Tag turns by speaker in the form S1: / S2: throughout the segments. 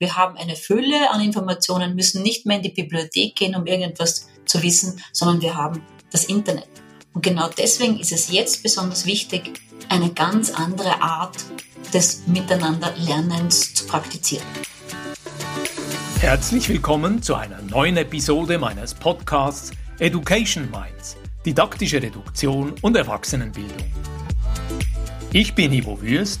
S1: Wir haben eine Fülle an Informationen, müssen nicht mehr in die Bibliothek gehen, um irgendetwas zu wissen, sondern wir haben das Internet. Und genau deswegen ist es jetzt besonders wichtig, eine ganz andere Art des Miteinanderlernens zu praktizieren.
S2: Herzlich willkommen zu einer neuen Episode meines Podcasts Education Minds, didaktische Reduktion und Erwachsenenbildung. Ich bin Ivo Würst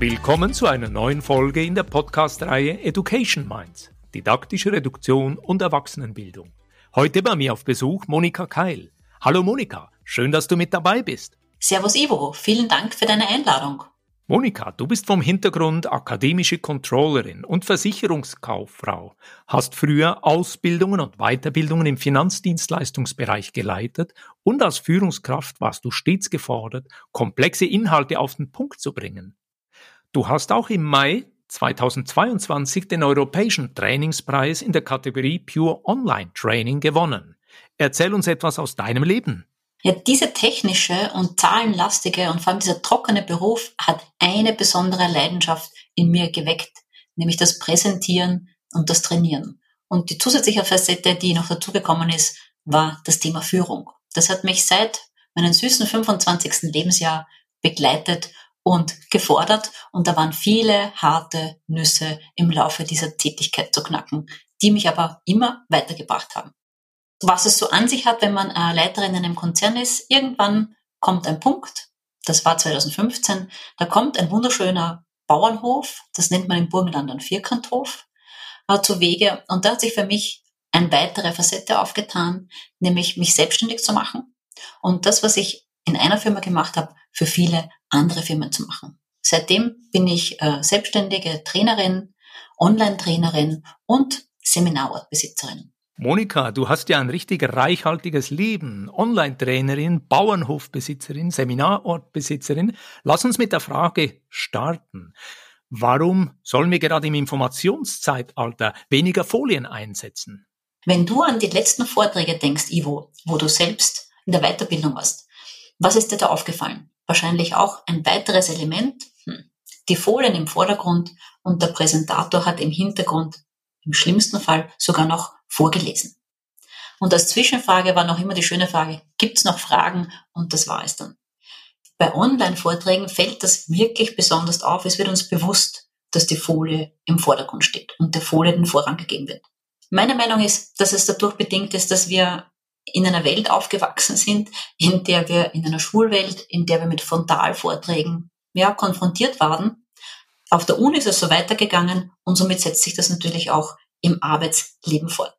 S2: Willkommen zu einer neuen Folge in der Podcast-Reihe Education Minds, didaktische Reduktion und Erwachsenenbildung. Heute bei mir auf Besuch Monika Keil. Hallo Monika, schön, dass du mit dabei bist.
S1: Servus Ivo, vielen Dank für deine Einladung.
S2: Monika, du bist vom Hintergrund akademische Controllerin und Versicherungskauffrau, hast früher Ausbildungen und Weiterbildungen im Finanzdienstleistungsbereich geleitet und als Führungskraft warst du stets gefordert, komplexe Inhalte auf den Punkt zu bringen. Du hast auch im Mai 2022 den Europäischen Trainingspreis in der Kategorie Pure Online Training gewonnen. Erzähl uns etwas aus deinem Leben.
S1: Ja, diese technische und zahlenlastige und vor allem dieser trockene Beruf hat eine besondere Leidenschaft in mir geweckt, nämlich das Präsentieren und das Trainieren. Und die zusätzliche Facette, die noch dazugekommen ist, war das Thema Führung. Das hat mich seit meinem süßen 25. Lebensjahr begleitet und gefordert. Und da waren viele harte Nüsse im Laufe dieser Tätigkeit zu knacken, die mich aber immer weitergebracht haben. Was es so an sich hat, wenn man Leiterin in einem Konzern ist, irgendwann kommt ein Punkt, das war 2015, da kommt ein wunderschöner Bauernhof, das nennt man im Burgenland ein Vierkanthof, äh, zu Wege. Und da hat sich für mich eine weitere Facette aufgetan, nämlich mich selbstständig zu machen. Und das, was ich in einer Firma gemacht habe, für viele andere Firmen zu machen. Seitdem bin ich äh, selbstständige Trainerin, Online-Trainerin und Seminarortbesitzerin.
S2: Monika, du hast ja ein richtig reichhaltiges Leben. Online-Trainerin, Bauernhofbesitzerin, Seminarortbesitzerin. Lass uns mit der Frage starten. Warum sollen wir gerade im Informationszeitalter weniger Folien einsetzen?
S1: Wenn du an die letzten Vorträge denkst, Ivo, wo du selbst in der Weiterbildung warst, was ist dir da aufgefallen? Wahrscheinlich auch ein weiteres Element. Hm. Die Folien im Vordergrund und der Präsentator hat im Hintergrund im schlimmsten Fall sogar noch vorgelesen. Und als Zwischenfrage war noch immer die schöne Frage, gibt es noch Fragen? Und das war es dann. Bei Online-Vorträgen fällt das wirklich besonders auf. Es wird uns bewusst, dass die Folie im Vordergrund steht und der Folie den Vorrang gegeben wird. Meine Meinung ist, dass es dadurch bedingt ist, dass wir in einer Welt aufgewachsen sind, in der wir in einer Schulwelt, in der wir mit Frontalvorträgen ja, konfrontiert waren. Auf der Uni ist es so weitergegangen und somit setzt sich das natürlich auch im Arbeitsleben fort.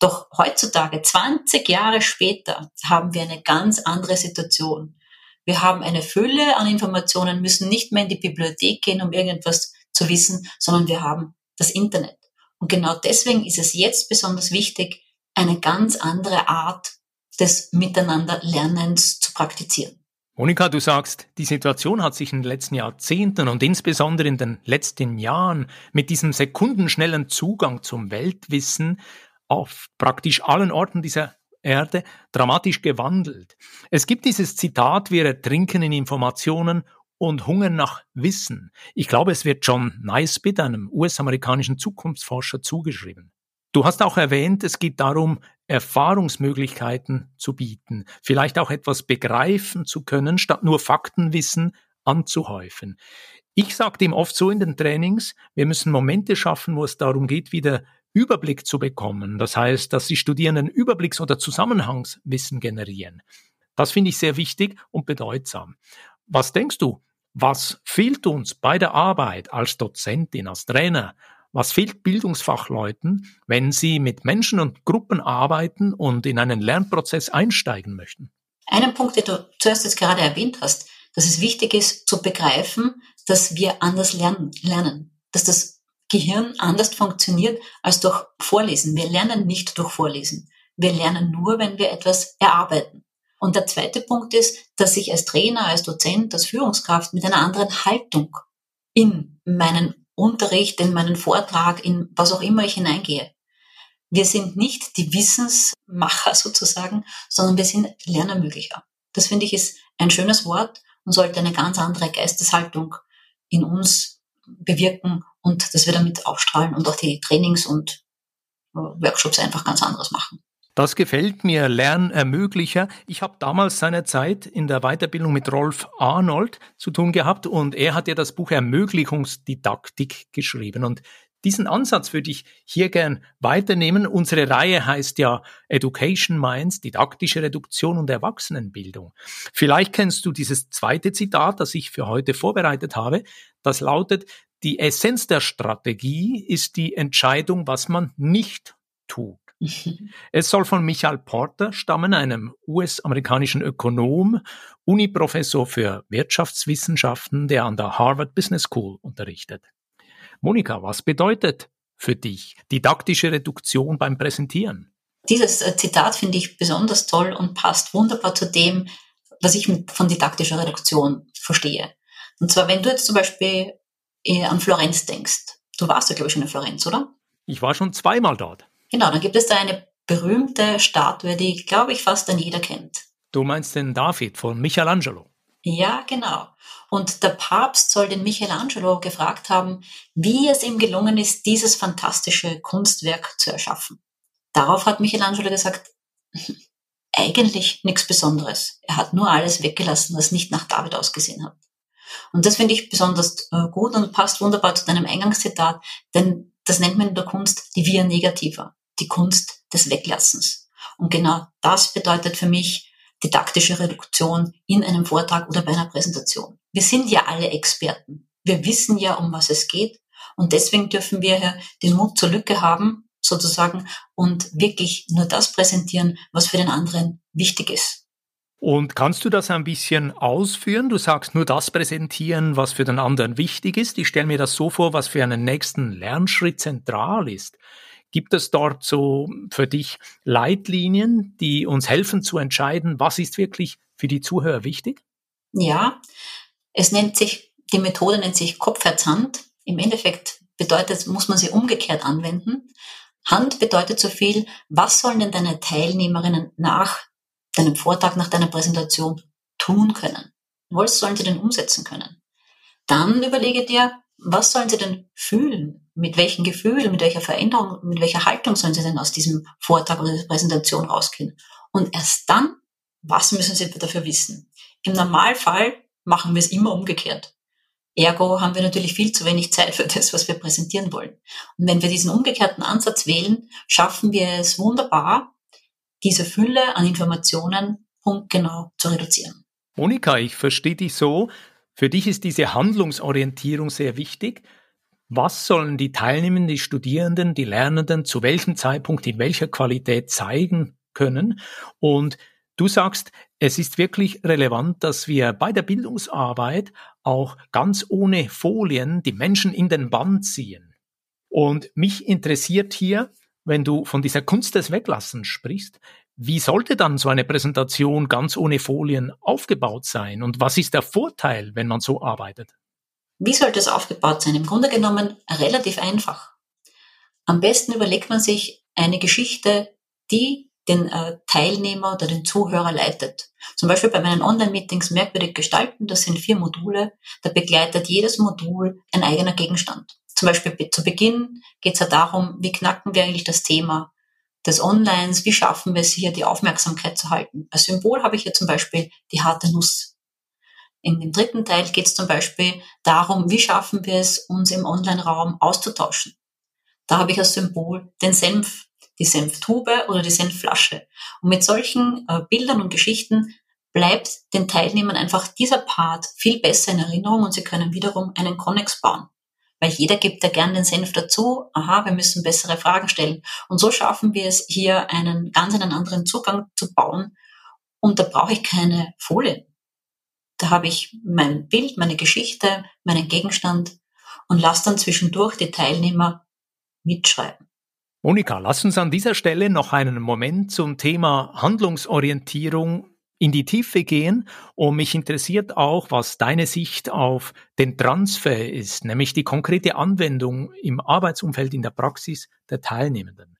S1: Doch heutzutage, 20 Jahre später, haben wir eine ganz andere Situation. Wir haben eine Fülle an Informationen, müssen nicht mehr in die Bibliothek gehen, um irgendetwas zu wissen, sondern wir haben das Internet. Und genau deswegen ist es jetzt besonders wichtig, eine ganz andere Art des Miteinanderlernens zu praktizieren.
S2: Monika, du sagst, die Situation hat sich in den letzten Jahrzehnten und insbesondere in den letzten Jahren mit diesem sekundenschnellen Zugang zum Weltwissen auf praktisch allen Orten dieser Erde dramatisch gewandelt. Es gibt dieses Zitat, wir ertrinken in Informationen und hungern nach Wissen. Ich glaube, es wird John Naisbitt, einem US-amerikanischen Zukunftsforscher, zugeschrieben. Du hast auch erwähnt, es geht darum, Erfahrungsmöglichkeiten zu bieten, vielleicht auch etwas begreifen zu können, statt nur Faktenwissen anzuhäufen. Ich sage dem oft so in den Trainings, wir müssen Momente schaffen, wo es darum geht, wieder Überblick zu bekommen. Das heißt, dass die Studierenden Überblicks- oder Zusammenhangswissen generieren. Das finde ich sehr wichtig und bedeutsam. Was denkst du? Was fehlt uns bei der Arbeit als Dozentin, als Trainer, was fehlt Bildungsfachleuten, wenn sie mit Menschen und Gruppen arbeiten und in einen Lernprozess einsteigen möchten?
S1: Einen Punkt, den du zuerst jetzt gerade erwähnt hast, dass es wichtig ist zu begreifen, dass wir anders lernen, lernen, dass das Gehirn anders funktioniert als durch Vorlesen. Wir lernen nicht durch Vorlesen. Wir lernen nur, wenn wir etwas erarbeiten. Und der zweite Punkt ist, dass ich als Trainer, als Dozent, als Führungskraft mit einer anderen Haltung in meinen Unterricht, in meinen Vortrag, in was auch immer ich hineingehe. Wir sind nicht die Wissensmacher sozusagen, sondern wir sind Lernermöglicher. Das finde ich ist ein schönes Wort und sollte eine ganz andere Geisteshaltung in uns bewirken und dass wir damit aufstrahlen und auch die Trainings und Workshops einfach ganz anderes machen.
S2: Das gefällt mir, Lernermöglicher. Ich habe damals seinerzeit in der Weiterbildung mit Rolf Arnold zu tun gehabt und er hat ja das Buch Ermöglichungsdidaktik geschrieben und diesen Ansatz würde ich hier gern weiternehmen. Unsere Reihe heißt ja Education Minds, didaktische Reduktion und Erwachsenenbildung. Vielleicht kennst du dieses zweite Zitat, das ich für heute vorbereitet habe. Das lautet, die Essenz der Strategie ist die Entscheidung, was man nicht tut. Es soll von Michael Porter stammen, einem US-amerikanischen Ökonom, Uniprofessor für Wirtschaftswissenschaften, der an der Harvard Business School unterrichtet. Monika, was bedeutet für dich didaktische Reduktion beim Präsentieren?
S1: Dieses äh, Zitat finde ich besonders toll und passt wunderbar zu dem, was ich von didaktischer Reduktion verstehe. Und zwar, wenn du jetzt zum Beispiel äh, an Florenz denkst. Du warst ja, glaube ich, schon in Florenz, oder?
S2: Ich war schon zweimal dort.
S1: Genau, dann gibt es da eine berühmte Statue, die, glaube ich, fast dann jeder kennt.
S2: Du meinst den David von Michelangelo?
S1: Ja, genau. Und der Papst soll den Michelangelo gefragt haben, wie es ihm gelungen ist, dieses fantastische Kunstwerk zu erschaffen. Darauf hat Michelangelo gesagt, eigentlich nichts Besonderes. Er hat nur alles weggelassen, was nicht nach David ausgesehen hat. Und das finde ich besonders äh, gut und passt wunderbar zu deinem Eingangszitat, denn das nennt man in der Kunst die Via Negativa die Kunst des Weglassens. Und genau das bedeutet für mich didaktische Reduktion in einem Vortrag oder bei einer Präsentation. Wir sind ja alle Experten. Wir wissen ja, um was es geht. Und deswegen dürfen wir ja den Mut zur Lücke haben, sozusagen, und wirklich nur das präsentieren, was für den anderen wichtig ist.
S2: Und kannst du das ein bisschen ausführen? Du sagst nur das präsentieren, was für den anderen wichtig ist. Ich stelle mir das so vor, was für einen nächsten Lernschritt zentral ist. Gibt es dort so für dich Leitlinien, die uns helfen zu entscheiden, was ist wirklich für die Zuhörer wichtig?
S1: Ja, es nennt sich, die Methode nennt sich Kopfherzhand. Im Endeffekt bedeutet, muss man sie umgekehrt anwenden. Hand bedeutet so viel, was sollen denn deine Teilnehmerinnen nach deinem Vortrag, nach deiner Präsentation tun können? Was sollen sie denn umsetzen können? Dann überlege dir, was sollen sie denn fühlen? Mit welchen Gefühlen, mit welcher Veränderung, mit welcher Haltung sollen sie denn aus diesem Vortrag oder dieser Präsentation rausgehen? Und erst dann, was müssen sie dafür wissen? Im Normalfall machen wir es immer umgekehrt. Ergo haben wir natürlich viel zu wenig Zeit für das, was wir präsentieren wollen. Und wenn wir diesen umgekehrten Ansatz wählen, schaffen wir es wunderbar, diese Fülle an Informationen punktgenau zu reduzieren.
S2: Monika, ich verstehe dich so, für dich ist diese Handlungsorientierung sehr wichtig. Was sollen die Teilnehmenden, die Studierenden, die Lernenden zu welchem Zeitpunkt in welcher Qualität zeigen können? Und du sagst, es ist wirklich relevant, dass wir bei der Bildungsarbeit auch ganz ohne Folien die Menschen in den Bann ziehen. Und mich interessiert hier, wenn du von dieser Kunst des Weglassens sprichst, wie sollte dann so eine Präsentation ganz ohne Folien aufgebaut sein? Und was ist der Vorteil, wenn man so arbeitet?
S1: Wie sollte es aufgebaut sein? Im Grunde genommen relativ einfach. Am besten überlegt man sich eine Geschichte, die den äh, Teilnehmer oder den Zuhörer leitet. Zum Beispiel bei meinen Online-Meetings merkwürdig gestalten, das sind vier Module, da begleitet jedes Modul ein eigener Gegenstand. Zum Beispiel zu Beginn geht es ja darum, wie knacken wir eigentlich das Thema des Onlines, wie schaffen wir es hier, die Aufmerksamkeit zu halten. Als Symbol habe ich hier zum Beispiel die harte Nuss. In dem dritten Teil geht es zum Beispiel darum, wie schaffen wir es, uns im Online-Raum auszutauschen. Da habe ich als Symbol den Senf, die Senftube oder die Senfflasche. Und mit solchen äh, Bildern und Geschichten bleibt den Teilnehmern einfach dieser Part viel besser in Erinnerung und sie können wiederum einen Connex bauen weil jeder gibt ja gern den Senf dazu. Aha, wir müssen bessere Fragen stellen. Und so schaffen wir es, hier einen ganz einen anderen Zugang zu bauen. Und da brauche ich keine Folien. Da habe ich mein Bild, meine Geschichte, meinen Gegenstand und lass dann zwischendurch die Teilnehmer mitschreiben.
S2: Monika, lass uns an dieser Stelle noch einen Moment zum Thema Handlungsorientierung in die Tiefe gehen und mich interessiert auch, was deine Sicht auf den Transfer ist, nämlich die konkrete Anwendung im Arbeitsumfeld in der Praxis der Teilnehmenden.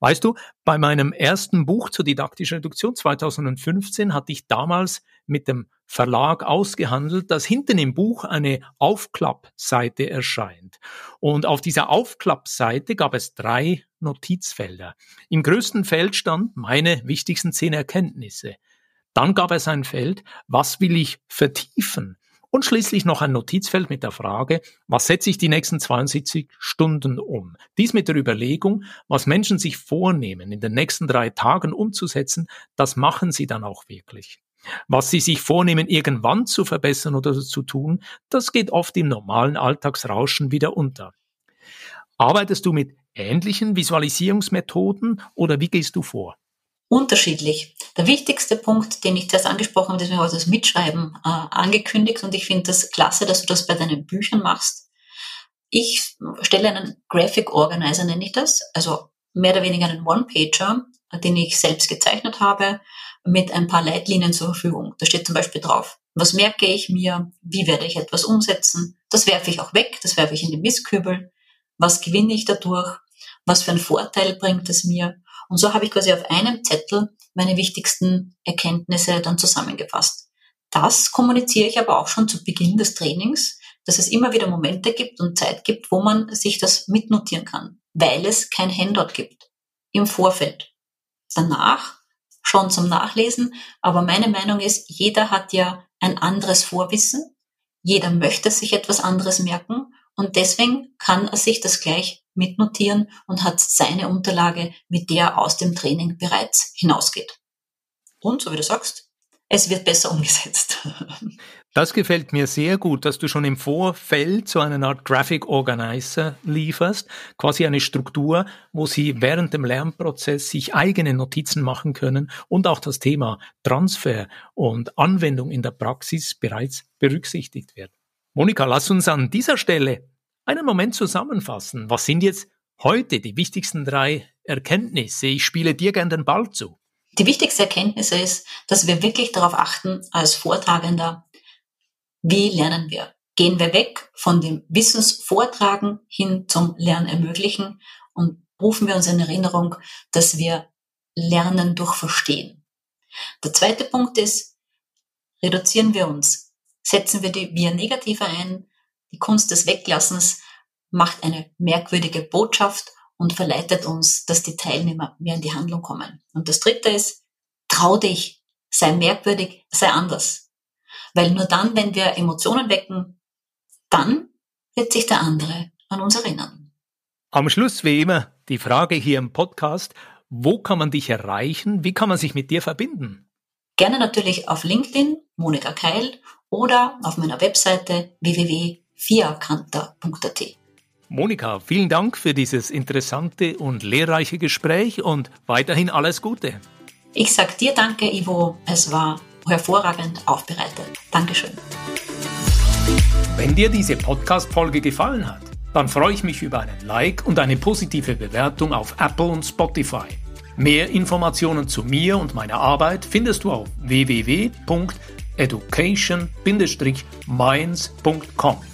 S2: Weißt du, bei meinem ersten Buch zur didaktischen Reduktion 2015 hatte ich damals mit dem Verlag ausgehandelt, dass hinten im Buch eine Aufklappseite erscheint. Und auf dieser Aufklappseite gab es drei Notizfelder. Im größten Feld stand meine wichtigsten zehn Erkenntnisse. Dann gab es ein Feld, was will ich vertiefen? Und schließlich noch ein Notizfeld mit der Frage, was setze ich die nächsten 72 Stunden um? Dies mit der Überlegung, was Menschen sich vornehmen, in den nächsten drei Tagen umzusetzen, das machen sie dann auch wirklich. Was sie sich vornehmen, irgendwann zu verbessern oder zu tun, das geht oft im normalen Alltagsrauschen wieder unter. Arbeitest du mit ähnlichen Visualisierungsmethoden oder wie gehst du vor?
S1: Unterschiedlich. Der wichtigste Punkt, den ich zuerst angesprochen habe, das wir heute das Mitschreiben äh, angekündigt und ich finde das klasse, dass du das bei deinen Büchern machst. Ich stelle einen Graphic Organizer, nenne ich das, also mehr oder weniger einen One-Pager, den ich selbst gezeichnet habe, mit ein paar Leitlinien zur Verfügung. Da steht zum Beispiel drauf, was merke ich mir, wie werde ich etwas umsetzen, das werfe ich auch weg, das werfe ich in den Mistkübel, was gewinne ich dadurch, was für einen Vorteil bringt es mir und so habe ich quasi auf einem Zettel meine wichtigsten Erkenntnisse dann zusammengefasst. Das kommuniziere ich aber auch schon zu Beginn des Trainings, dass es immer wieder Momente gibt und Zeit gibt, wo man sich das mitnotieren kann, weil es kein Handout gibt im Vorfeld. Danach schon zum Nachlesen, aber meine Meinung ist, jeder hat ja ein anderes Vorwissen, jeder möchte sich etwas anderes merken und deswegen kann er sich das gleich mitnotieren und hat seine Unterlage, mit der er aus dem Training bereits hinausgeht. Und, so wie du sagst, es wird besser umgesetzt.
S2: Das gefällt mir sehr gut, dass du schon im Vorfeld so eine Art Graphic Organizer lieferst, quasi eine Struktur, wo sie während dem Lernprozess sich eigene Notizen machen können und auch das Thema Transfer und Anwendung in der Praxis bereits berücksichtigt wird. Monika, lass uns an dieser Stelle einen Moment zusammenfassen. Was sind jetzt heute die wichtigsten drei Erkenntnisse? Ich spiele dir gern den Ball zu.
S1: Die wichtigste Erkenntnis ist, dass wir wirklich darauf achten, als Vortragender, wie lernen wir? Gehen wir weg von dem Wissensvortragen hin zum Lernermöglichen und rufen wir uns in Erinnerung, dass wir lernen durch Verstehen. Der zweite Punkt ist, reduzieren wir uns, setzen wir die Wir negativer ein, die Kunst des Weglassens macht eine merkwürdige Botschaft und verleitet uns, dass die Teilnehmer mehr in die Handlung kommen. Und das dritte ist, trau dich, sei merkwürdig, sei anders. Weil nur dann, wenn wir Emotionen wecken, dann wird sich der andere an uns erinnern.
S2: Am Schluss wie immer die Frage hier im Podcast, wo kann man dich erreichen? Wie kann man sich mit dir verbinden?
S1: Gerne natürlich auf LinkedIn, Monika Keil, oder auf meiner Webseite www viacanta.at.
S2: Monika, vielen Dank für dieses interessante und lehrreiche Gespräch und weiterhin alles Gute.
S1: Ich sag dir danke, Ivo. Es war hervorragend aufbereitet. Dankeschön.
S2: Wenn dir diese Podcast-Folge gefallen hat, dann freue ich mich über einen Like und eine positive Bewertung auf Apple und Spotify. Mehr Informationen zu mir und meiner Arbeit findest du auf www.education-minds.com